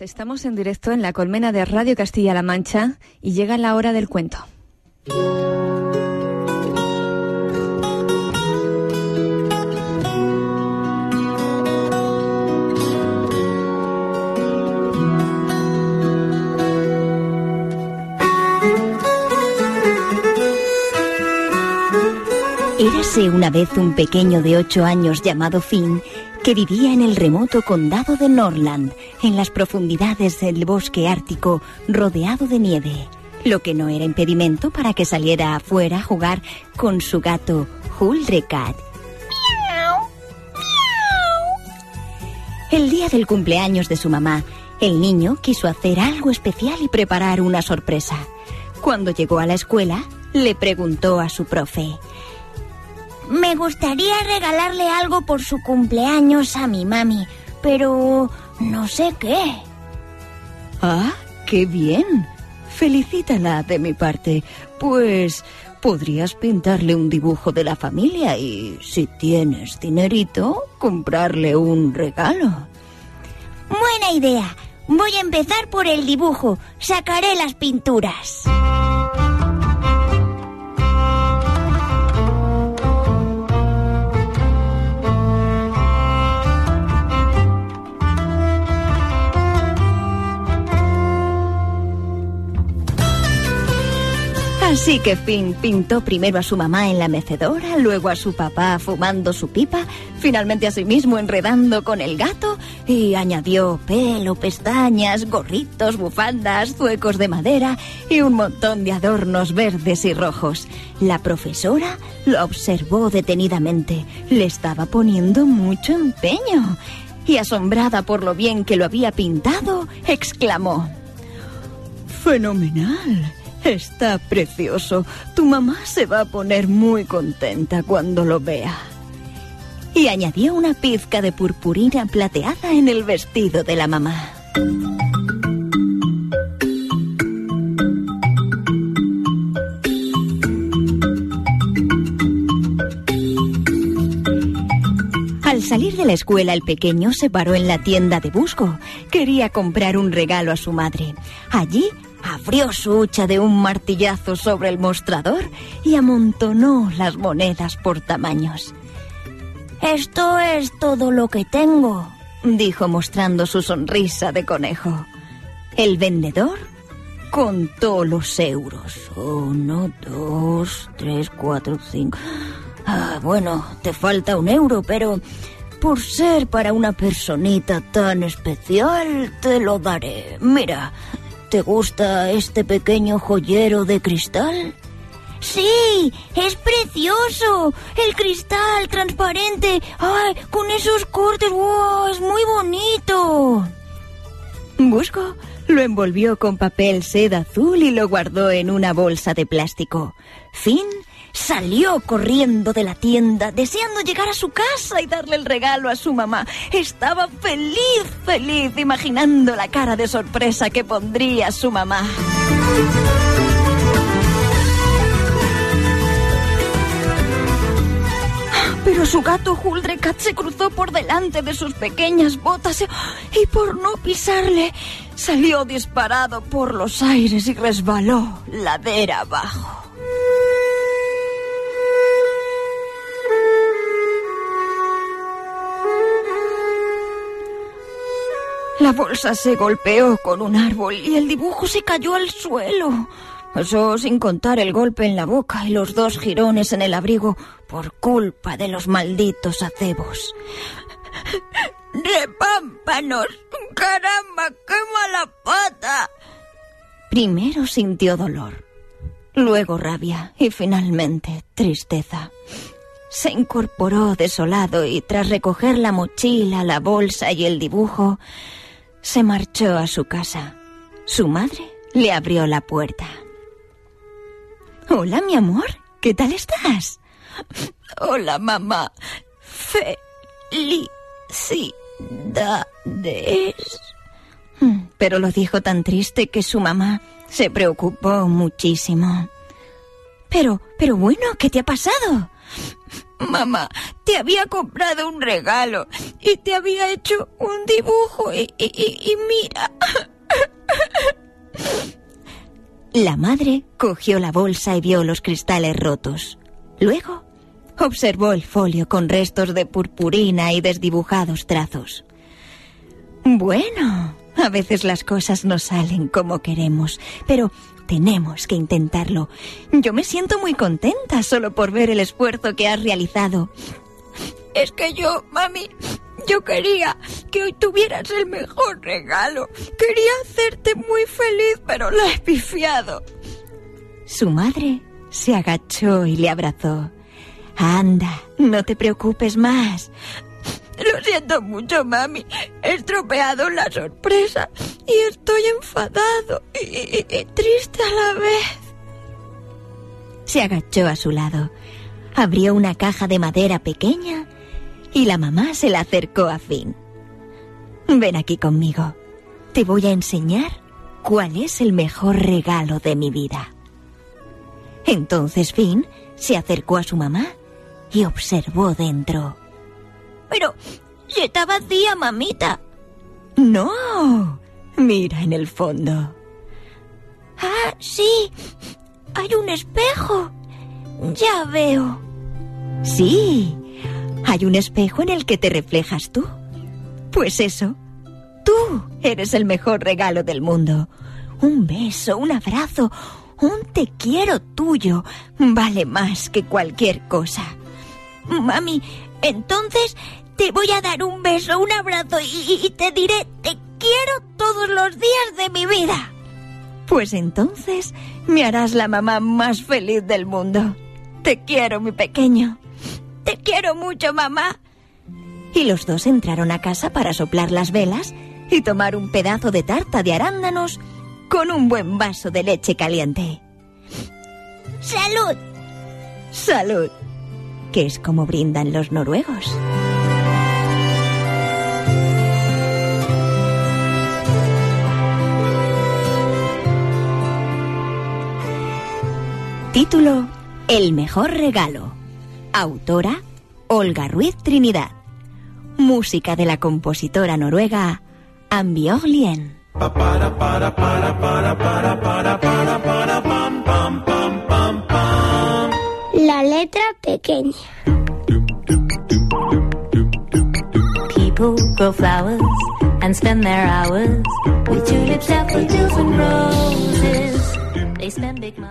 Estamos en directo en la colmena de Radio Castilla-La Mancha y llega la hora del cuento. Érase una vez un pequeño de ocho años llamado Finn que vivía en el remoto condado de Norland, en las profundidades del bosque ártico rodeado de nieve, lo que no era impedimento para que saliera afuera a jugar con su gato Huldrecat. El día del cumpleaños de su mamá, el niño quiso hacer algo especial y preparar una sorpresa. Cuando llegó a la escuela, le preguntó a su profe. Me gustaría regalarle algo por su cumpleaños a mi mami, pero no sé qué. Ah, qué bien. Felicítala de mi parte. Pues podrías pintarle un dibujo de la familia y, si tienes dinerito, comprarle un regalo. Buena idea. Voy a empezar por el dibujo. Sacaré las pinturas. Así que Finn pintó primero a su mamá en la mecedora, luego a su papá fumando su pipa, finalmente a sí mismo enredando con el gato y añadió pelo, pestañas, gorritos, bufandas, zuecos de madera y un montón de adornos verdes y rojos. La profesora lo observó detenidamente. Le estaba poniendo mucho empeño y asombrada por lo bien que lo había pintado, exclamó Fenomenal. Está precioso. Tu mamá se va a poner muy contenta cuando lo vea. Y añadió una pizca de purpurina plateada en el vestido de la mamá. Al salir de la escuela, el pequeño se paró en la tienda de Busco. Quería comprar un regalo a su madre. Allí abrió su hucha de un martillazo sobre el mostrador y amontonó las monedas por tamaños. Esto es todo lo que tengo, dijo mostrando su sonrisa de conejo. El vendedor contó los euros. Uno, dos, tres, cuatro, cinco. Ah, bueno, te falta un euro, pero por ser para una personita tan especial, te lo daré. Mira, ¿Te gusta este pequeño joyero de cristal? Sí, es precioso. El cristal transparente. Ay, con esos cortes. ¡Wow! Es muy bonito. Busco lo envolvió con papel seda azul y lo guardó en una bolsa de plástico. Fin Salió corriendo de la tienda, deseando llegar a su casa y darle el regalo a su mamá. Estaba feliz, feliz, imaginando la cara de sorpresa que pondría su mamá. Pero su gato Huldrecat se cruzó por delante de sus pequeñas botas y por no pisarle salió disparado por los aires y resbaló ladera abajo. La bolsa se golpeó con un árbol y el dibujo se cayó al suelo. Eso sin contar el golpe en la boca y los dos jirones en el abrigo por culpa de los malditos acebos. ¡Repámpanos! ¡Caramba, qué mala pata! Primero sintió dolor, luego rabia y finalmente tristeza. Se incorporó desolado y tras recoger la mochila, la bolsa y el dibujo, se marchó a su casa. Su madre le abrió la puerta. Hola, mi amor. ¿Qué tal estás? Hola, mamá. Felicidades. Hmm, pero lo dijo tan triste que su mamá se preocupó muchísimo. Pero, pero bueno, ¿qué te ha pasado? Mamá, te había comprado un regalo y te había hecho un dibujo y, y- y- y mira. La madre cogió la bolsa y vio los cristales rotos. Luego observó el folio con restos de purpurina y desdibujados trazos. Bueno, a veces las cosas no salen como queremos, pero tenemos que intentarlo. Yo me siento muy contenta solo por ver el esfuerzo que has realizado. Es que yo, mami, yo quería que hoy tuvieras el mejor regalo. Quería hacerte muy feliz, pero lo he pifiado. Su madre se agachó y le abrazó. Anda, no te preocupes más. Lo siento mucho, mami. He estropeado la sorpresa y estoy enfadado y, y- y triste a la vez. Se agachó a su lado, abrió una caja de madera pequeña y la mamá se la acercó a Finn. Ven aquí conmigo. Te voy a enseñar cuál es el mejor regalo de mi vida. Entonces Finn se acercó a su mamá y observó dentro. Pero si está vacía, mamita. ¡No! Mira en el fondo. Ah, sí. Hay un espejo. Ya veo. Sí, hay un espejo en el que te reflejas tú. Pues eso, tú eres el mejor regalo del mundo. Un beso, un abrazo, un te quiero tuyo vale más que cualquier cosa. Mami, entonces te voy a dar un beso, un abrazo y, te diré te quiero todos los días de mi vida. Pues entonces me harás la mamá más feliz del mundo. Te quiero, mi pequeño. Te quiero mucho, mamá. Y los dos entraron a casa para soplar las velas y tomar un pedazo de tarta de arándanos con un buen vaso de leche caliente. ¡Salud! Salud, que es como brindan los noruegos. Título El mejor regalo. Autora Olga Ruiz Trinidad. Música de la compositora noruega Ambjørg Lien. La letra pequeña. People grow flowers and spend their hours with tulips, daffodils, and roses. They spend big money.